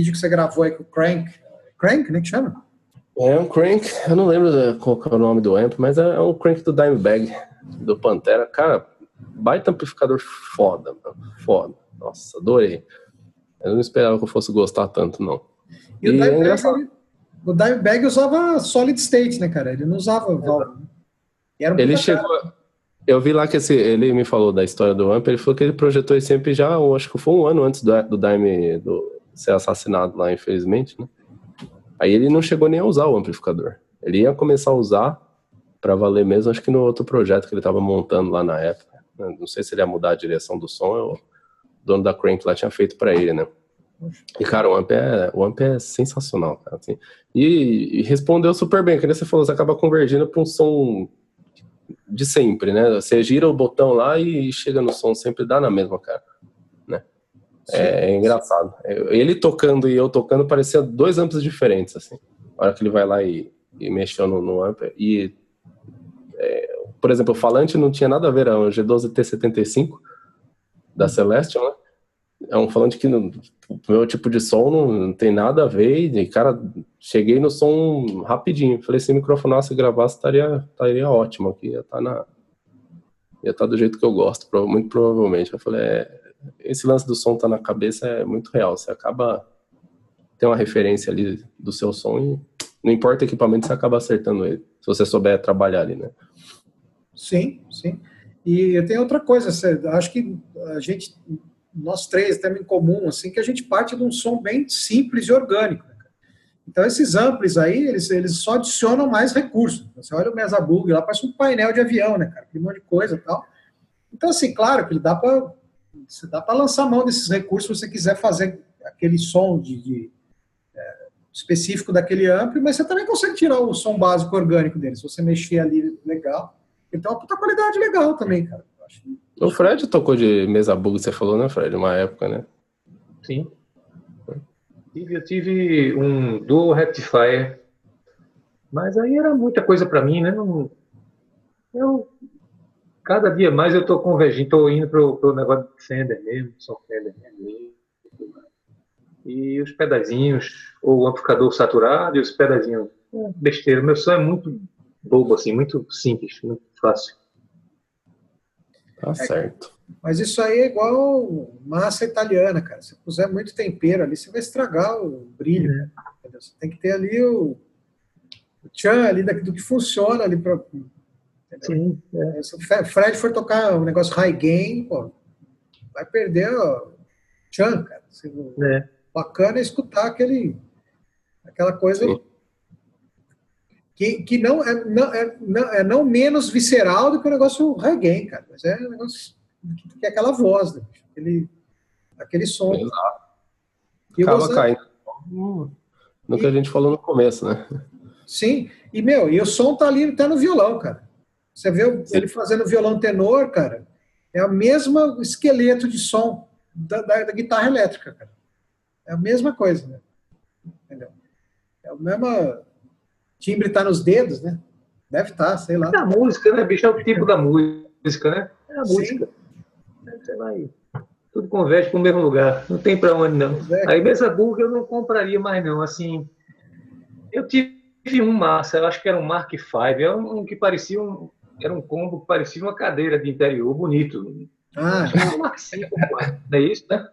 vídeo que você gravou aí com o Crank. Crank, né? Que chama? É um crank, eu não lembro qual é o nome do amp, mas é um crank do Dimebag, do Pantera. Cara, baita amplificador foda, mano. Foda. Nossa, adorei. Eu não esperava que eu fosse gostar tanto, não. E, e o, Dimebag, é o Dimebag usava solid state, né, cara? Ele não usava válvula. Um ele chegou. Eu vi lá que esse, ele me falou da história do Amp, ele falou que ele projetou esse Amp já, acho que foi um ano antes do, do Dime do, ser assassinado lá, infelizmente, né? Aí ele não chegou nem a usar o amplificador. Ele ia começar a usar para valer mesmo, acho que no outro projeto que ele estava montando lá na época. Não sei se ele ia mudar a direção do som, ou o dono da Crank lá tinha feito para ele, né? E, cara, o amp é, o amp é sensacional, cara. Assim. E, e, respondeu super bem, que você falou, você acaba convergindo para um som de sempre, né? Você gira o botão lá e chega no som, sempre dá na mesma, cara. É, é, engraçado. Ele tocando e eu tocando parecia dois amplos diferentes, assim. A hora que ele vai lá e, e mexeu no, no amp. E, é, por exemplo, o falante não tinha nada a ver, é um G12T75 da Celestion, né? é um falante que o meu tipo de som não, não, tem nada a ver. E, cara, cheguei no som rapidinho. Falei, se microfonasse e gravasse, estaria, estaria ótimo aqui. Ia estar tá na. Ia estar tá do jeito que eu gosto, muito provavelmente. Eu falei, é, esse lance do som tá na cabeça é muito real. Você acaba. Tem uma referência ali do seu som e não importa o equipamento, você acaba acertando ele. Se você souber trabalhar ali, né? Sim, sim. E tem outra coisa, acho que a gente nós três temos em comum, assim, que a gente parte de um som bem simples e orgânico. Né, então, esses amplis aí, eles, eles só adicionam mais recursos. Você olha o Mesa Bug lá, parece um painel de avião, né, cara? Aquele monte de coisa e tal. Então, assim, claro que ele dá para você dá para lançar mão desses recursos se você quiser fazer aquele som de, de é, específico daquele ampli, mas você também consegue tirar o som básico orgânico dele. Se você mexer ali, legal. Ele tem uma puta qualidade legal também, cara. acho o Fred tocou de mesa bug, você falou, né, Fred? Uma época, né? Sim. Eu tive um Dual Rectifier, mas aí era muita coisa para mim, né? eu, cada dia mais eu tô convergindo, tô indo pro, pro negócio de Fender mesmo, só Fender mesmo. E os pedazinhos, ou o amplificador saturado e os pedazinhos, é besteira. Meu som é muito bobo, assim, muito simples, muito fácil. Tá é, certo. Mas isso aí é igual massa italiana, cara. Se puser muito tempero ali, você vai estragar o brilho. Né? Você tem que ter ali o, o tchan ali do que funciona ali para. Sim. É. Se o Fred for tocar um negócio high gain, pô, vai perder o tchan, cara. É. Bacana é escutar aquele, aquela coisa Sim que, que não, é, não, é, não, é não menos visceral do que o negócio reggae, cara. Mas é um negócio que é aquela voz, né? aquele, aquele som. Exato. Acaba caindo no que a gente falou no começo, né? Sim, e meu, e o som tá ali, tá no violão, cara. Você vê ele fazendo violão tenor, cara, é o mesmo esqueleto de som da, da, da guitarra elétrica, cara. É a mesma coisa, né? Entendeu? É a mesma timbre está nos dedos, né? Deve estar, tá, sei lá. É a música, né, bicho? É o tipo da música, né? É a música. Você vai. Tudo converge para o mesmo lugar. Não tem para onde, não. É. Aí, Mesa Burger eu não compraria mais, não. Assim, eu tive um massa, eu acho que era um Mark V. Era um, que parecia um. Era um combo que parecia uma cadeira de interior bonito. Ah, não é isso, né?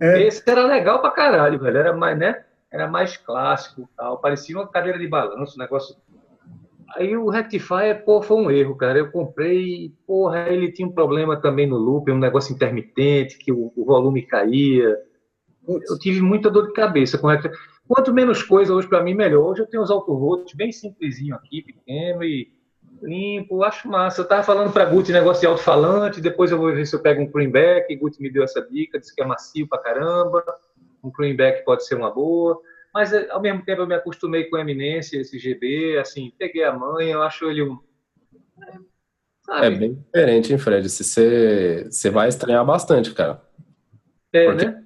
É. Esse era legal pra caralho, velho. Era mais, né? era mais clássico, tal, parecia uma cadeira de balanço, negócio. Aí o Rectifier, pô, foi um erro, cara. Eu comprei, porra, ele tinha um problema também no loop, um negócio intermitente, que o, o volume caía. Eu tive muita dor de cabeça com o Rectifier. Quanto menos coisa hoje para mim, melhor. Hoje eu tenho os autovolts bem simplesinho aqui, pequeno e limpo, acho massa. Eu tava falando para Guti negócio de alto-falante, depois eu vou ver se eu pego um greenback, Guti me deu essa dica, disse que é macio pra caramba um cleanback pode ser uma boa, mas eh, ao mesmo tempo eu me acostumei com a eminência, esse GB, assim, peguei a mãe, eu acho ele um. Sabe? É bem diferente, hein, Fred? Você, você vai estranhar bastante, cara. É, porque né?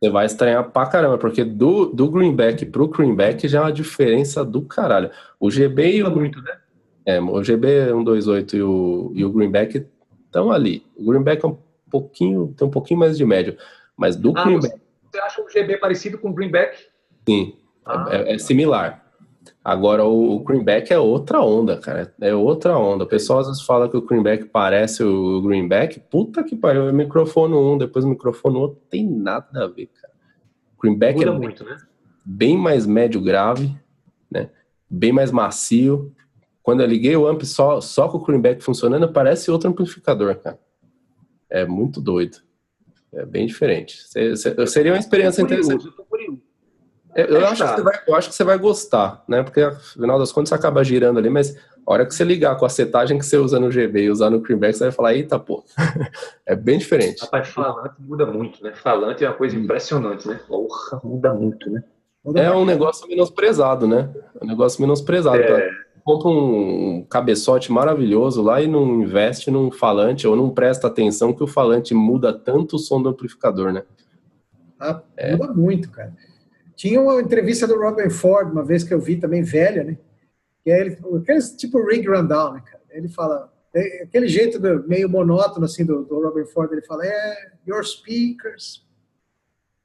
Você vai estranhar pra caramba, porque do, do greenback pro greenback já é uma diferença do caralho. O GB e o. Muito, né? É, o GB 128 e o, e o greenback estão ali. O greenback é um pouquinho, tem um pouquinho mais de médio. Mas do ah, greenback. Você acha o GB parecido com o Greenback? Sim, ah, é, é, similar. Agora, o, Greenback é outra onda, cara. É outra onda. O pessoal às vezes fala que o Greenback parece o Greenback. Puta que pariu. É microfone um, depois o microfone outro. Tem nada a ver, cara. O Greenback Muda é muito, né? bem mais médio grave, né? Bem mais macio. Quando eu liguei o amp só, só com o Greenback funcionando, parece outro amplificador, cara. É muito doido. É bem diferente. Seria uma experiência interessante. Eu curioso. É, eu, acho que você vai, eu acho que você vai gostar, né? Porque afinal das contas você acaba girando ali, mas a hora que você ligar com a setagem que você usa no GB e usar no Creamback, você vai falar, eita, pô, é bem diferente. Rapaz, falante muda muito, né? Falante é uma coisa impressionante, né? Porra, muda muito, né? É um negócio menosprezado, né? É um negócio menosprezado. É... Compra um cabeçote maravilhoso lá e não investe num falante ou não presta atenção que o falante muda tanto o som do amplificador, né? Ah, muda muito, cara. Tinha uma entrevista do Robin Ford, uma vez que eu vi também velha, né? Que é ele, aquele tipo Rig Rundown, né, cara? Ele fala, é, aquele jeito do, meio monótono, assim, do, do Robin Ford, ele fala, é, your speakers.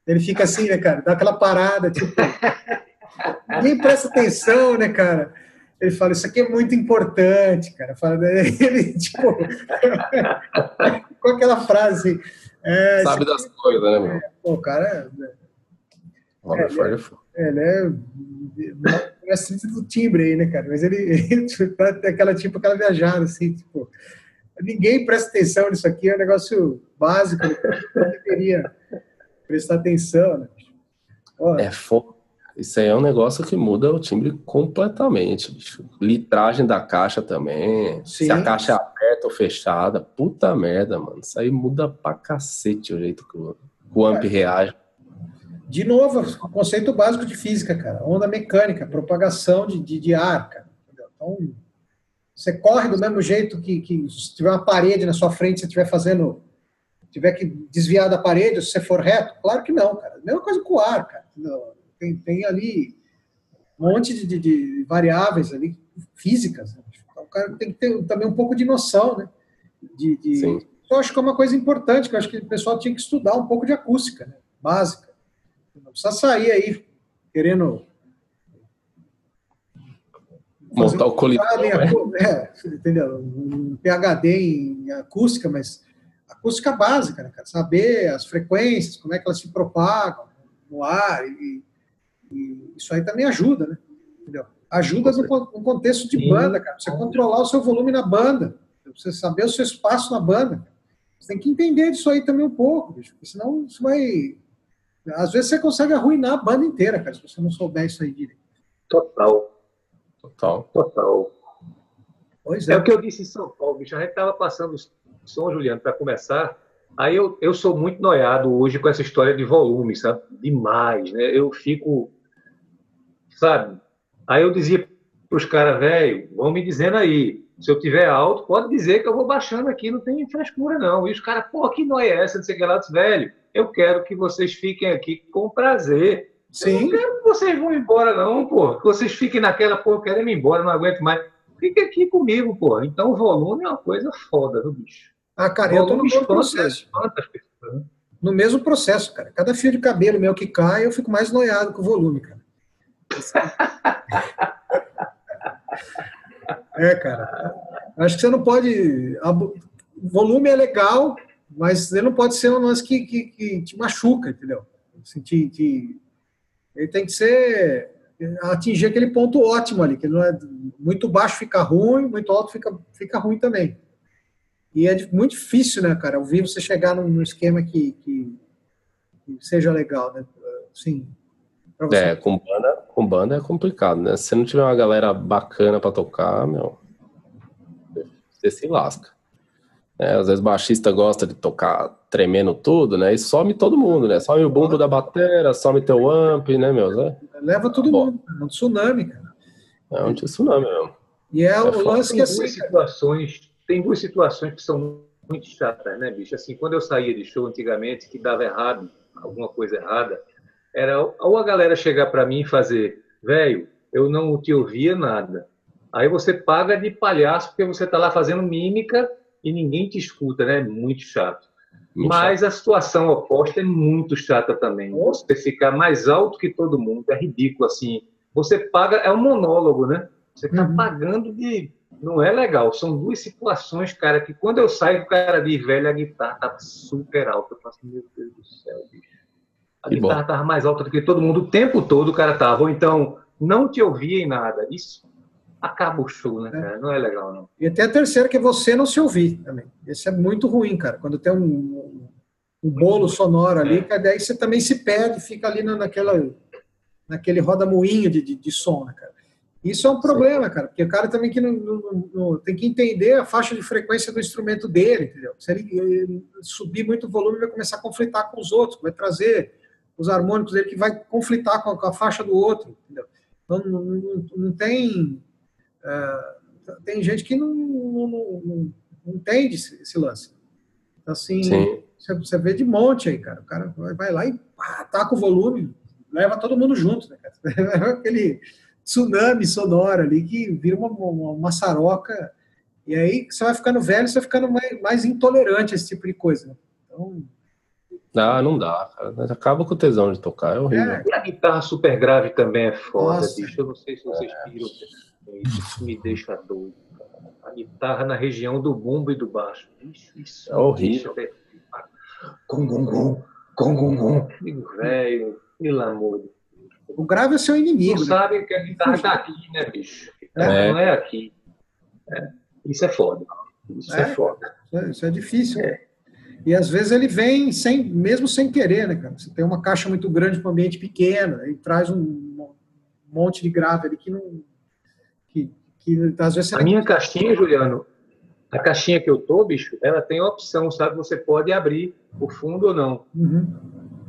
Ele fica assim, né, cara? Dá aquela parada, tipo, ninguém presta atenção, né, cara? Ele fala, isso aqui é muito importante, cara. Fala, ele, tipo, com aquela frase. É, Sabe das coisas, né, meu? É, pô, cara. Robert é, Ford é Ele é, não é assim do timbre aí, né, cara? Mas ele, ele tem aquela tipo, aquela viajada, assim, tipo, ninguém presta atenção nisso aqui, é um negócio básico, né? não deveria prestar atenção, né? É foda. Isso aí é um negócio que muda o timbre completamente, bicho. Litragem da caixa também. Sim. Se a caixa é aberta ou fechada, puta merda, mano. Isso aí muda pra cacete o jeito que o, o amp é. reage. De novo, o conceito básico de física, cara. Onda mecânica, propagação de, de, de ar, cara. Então, você corre do mesmo jeito que, que se tiver uma parede na sua frente, você estiver fazendo, tiver que desviar da parede, se você for reto? Claro que não, cara. Mesma coisa com o ar, cara. Tem, tem ali um monte de, de, de variáveis ali, físicas. Né? Então, o cara tem que ter também um pouco de noção, né? De, de... Eu acho que é uma coisa importante, que eu acho que o pessoal tinha que estudar um pouco de acústica, né? básica. Não precisa sair aí querendo. Montar o colírio. É, é, entendeu? Um PHD em acústica, mas acústica básica, né, cara? Saber as frequências, como é que elas se propagam no ar, e, e isso aí também ajuda, né? Entendeu? Ajuda no, no contexto de banda, cara. Você controlar o seu volume na banda, você saber o seu espaço na banda. Você tem que entender disso aí também um pouco, bicho, porque senão isso vai às vezes você consegue arruinar a banda inteira, cara, se você não souber isso aí direito. Total. Total. Total. Pois é. É o que eu disse em São Paulo, bicho. A gente estava passando o som, Juliano, para começar. Aí eu, eu sou muito noiado hoje com essa história de volume, sabe? Demais, né? Eu fico, sabe? Aí eu dizia para os caras, velho, vão me dizendo aí. Se eu tiver alto, pode dizer que eu vou baixando aqui, não tem frescura, não. E os caras, pô, que noia é essa de ser que lá, velho? eu quero que vocês fiquem aqui com prazer. Sim. Eu não quero que vocês vão embora, não, pô. Que vocês fiquem naquela, pô, eu quero ir embora, não aguento mais. Fique aqui comigo, pô. Então o volume é uma coisa foda, viu, bicho? Ah, cara, eu tô no mesmo processo. Né? No mesmo processo, cara. Cada fio de cabelo meu que cai, eu fico mais noiado com o volume, cara. É, cara. Acho que você não pode. O volume é legal, mas ele não pode ser um lance que, que, que te machuca, entendeu? Sentir que ele tem que ser atingir aquele ponto ótimo ali, que não é muito baixo fica ruim, muito alto fica, fica ruim também. E é muito difícil, né, cara, ao vivo você chegar num esquema que, que, que seja legal, né? Sim. É, com banda, com banda é complicado, né? Se não tiver uma galera bacana para tocar, meu, você se lasca. É, às vezes o baixista gosta de tocar tremendo tudo, né? E some todo mundo, né? Some o bumbo da bateria, some teu amp, né, meu? Né? Leva todo Bom. mundo. É um tsunami, cara. É um tsunami mesmo. E é, é o lance que assim. Duas situações, tem duas situações que são muito chatas, né, bicho? Assim, quando eu saía de show antigamente, que dava errado, alguma coisa errada, era ou a galera chegar para mim e fazer, velho, eu não te ouvia nada. Aí você paga de palhaço porque você tá lá fazendo mímica e ninguém te escuta, né? Muito chato. Mas a situação oposta é muito chata também. Você ficar mais alto que todo mundo é ridículo assim. Você paga, é um monólogo, né? Você está uhum. pagando de. Não é legal. São duas situações, cara, que quando eu saio, o cara diz, velho, a guitarra tá super alta. Eu faço, meu Deus do céu, bicho. A que guitarra estava mais alta do que todo mundo o tempo todo o cara tava. Ou então, não te ouvia em nada. Isso acaba o show, né, é. cara? Não é legal, não. E até a terceira, que é você não se ouvir também. Esse é muito ruim, cara. Quando tem um, um bolo sonoro ali, é. daí você também se perde, fica ali naquela, naquele roda-moinho de, de, de, som, né, cara? Isso é um problema, Sim. cara, porque o cara também que não, não, não, tem que entender a faixa de frequência do instrumento dele, entendeu? Se ele, ele subir muito o volume, vai começar a conflitar com os outros, vai trazer os harmônicos dele que vai conflitar com a, com a faixa do outro, entendeu? Então, não, não, não tem é, tem gente que não, não, não, entende esse, esse lance. Então, assim, você, você, vê de monte aí, cara. O cara vai lá e pá, taca o volume, leva todo mundo junto, né, cara? Aquele tsunami sonoro ali que vira uma, uma, uma maçaroca. E aí você vai ficando velho, você vai ficando mais, mais intolerante a esse tipo de coisa. Né? Então. Ah, não dá, cara. Acaba com o tesão de tocar, é horrível. É. E a guitarra super grave também é foda, Nossa. bicho. Eu não sei se vocês é. viram. Isso me deixa doido. A guitarra na região do bumbo e do baixo. Isso, isso é horrível. Gum, gum, gum, gum, gum, gum. Velho, pelo amor de O grave é seu inimigo. Você né? sabe que a guitarra tá aqui, né, bicho? É. Não é aqui. É. Isso é foda. Isso é, é foda. Isso é, difícil. É. E às vezes ele vem sem, mesmo sem querer, né, cara? Você tem uma caixa muito grande para um ambiente pequeno, e traz um monte de grave ali que não, que às vezes a minha caixinha, Juliano, a caixinha que eu tô, bicho, ela tem a opção, sabe? Você pode abrir o fundo ou não. Uhum.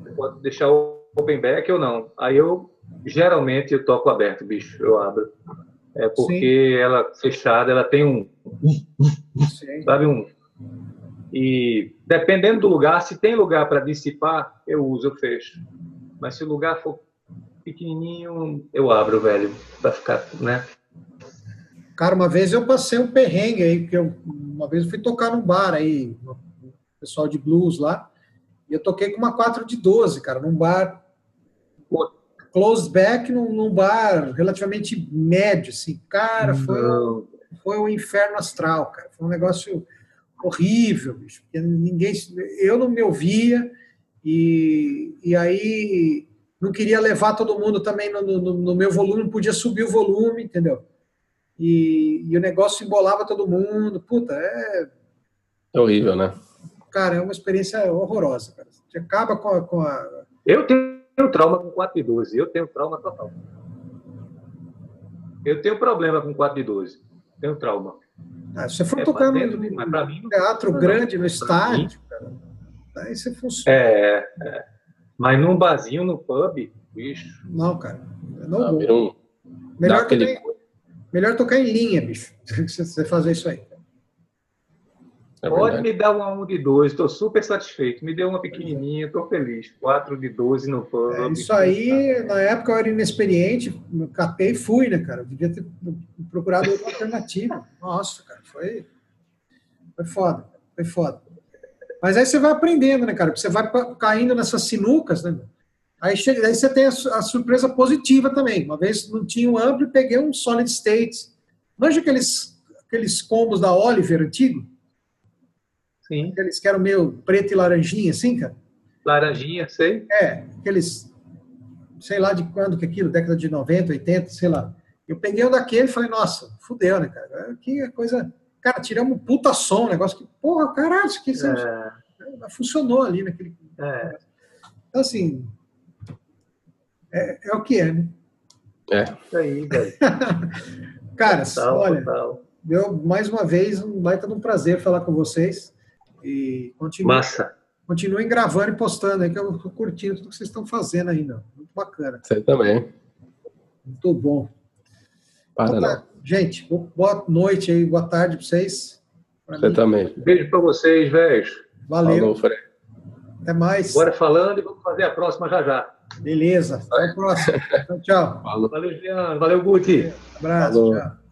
Você pode deixar o open back ou não. Aí eu geralmente eu toco aberto, bicho, eu abro. É porque Sim. ela fechada, ela tem um, Sim. sabe um. E dependendo do lugar, se tem lugar para dissipar, eu uso, eu fecho. Mas se o lugar for pequenininho, eu abro, velho, para ficar, né? Cara, uma vez eu passei um perrengue aí, porque eu, uma vez eu fui tocar num bar aí, pessoal de blues lá, e eu toquei com uma 4 de 12, cara, num bar closed back, num, num bar relativamente médio, assim. Cara, foi, foi um inferno astral, cara. Foi um negócio horrível, bicho. Porque ninguém, eu não me ouvia, e, e aí não queria levar todo mundo também no, no, no meu volume, não podia subir o volume, entendeu? e, e o negócio embolava todo mundo. Puta, é. É horrível, né? Cara, é uma experiência horrorosa. Cara. Você acaba com a, com a. Eu tenho trauma com 4 de 12. Eu tenho trauma total. Eu tenho problema com 4 de 12. Tenho trauma. Ah, se você for é, tocar no, no teatro não, grande, no estádio, cara, aí você funciona. É, é, mas num barzinho, no pub, bicho. Não, cara. Não, não vou. Melhor que aquele... Melhor tocar em linha, bicho. Você fazer isso aí. É Pode me dar uma 1 de 2, estou super satisfeito. Me deu uma pequenininha, estou feliz. 4 de 12 no pub. É, isso aí, na época eu era inexperiente, catei e fui, né, cara? Eu devia ter procurado outra alternativa. Nossa, cara, foi, foi foda, foi foda. Mas aí você vai aprendendo, né, cara? Porque você vai caindo nessas sinucas, né? Aí, chega, aí você tem a, a, surpresa positiva também. Uma vez não tinha um amplo e peguei um solid state. Manja aqueles, aqueles combos da Oliver antigo? Sim. Aqueles que eram meio preto e laranjinha, assim, cara? Laranjinha, sei. É, aqueles, sei lá de quando que é aquilo, década de 90, 80, sei lá. Eu peguei um daquele e falei, nossa, fudeu, né, cara? Que coisa. Cara, tiramos um puta som, um negócio que, porra, caralho, isso aqui é... funcionou ali naquele. É. Então, assim, é, é o que é, né? É. Isso aí, velho. Cara, total, olha, total. deu mais uma vez um baita de um prazer falar com vocês. E continue, Massa. continuem gravando e postando aí, que eu estou curtindo tudo que vocês estão fazendo ainda. Muito bacana. Você também. Muito bom. Para então, tá. Gente, boa noite aí, boa tarde para vocês. Pra você mim. também. Beijo para vocês, velho. Valeu. Falou, Fred. Até mais. Bora falando e vamos fazer a próxima já já. Beleza. Até a próxima. Tchau, tchau. Valeu, Juliano. Valeu, Guti. abraço. Falou. Tchau.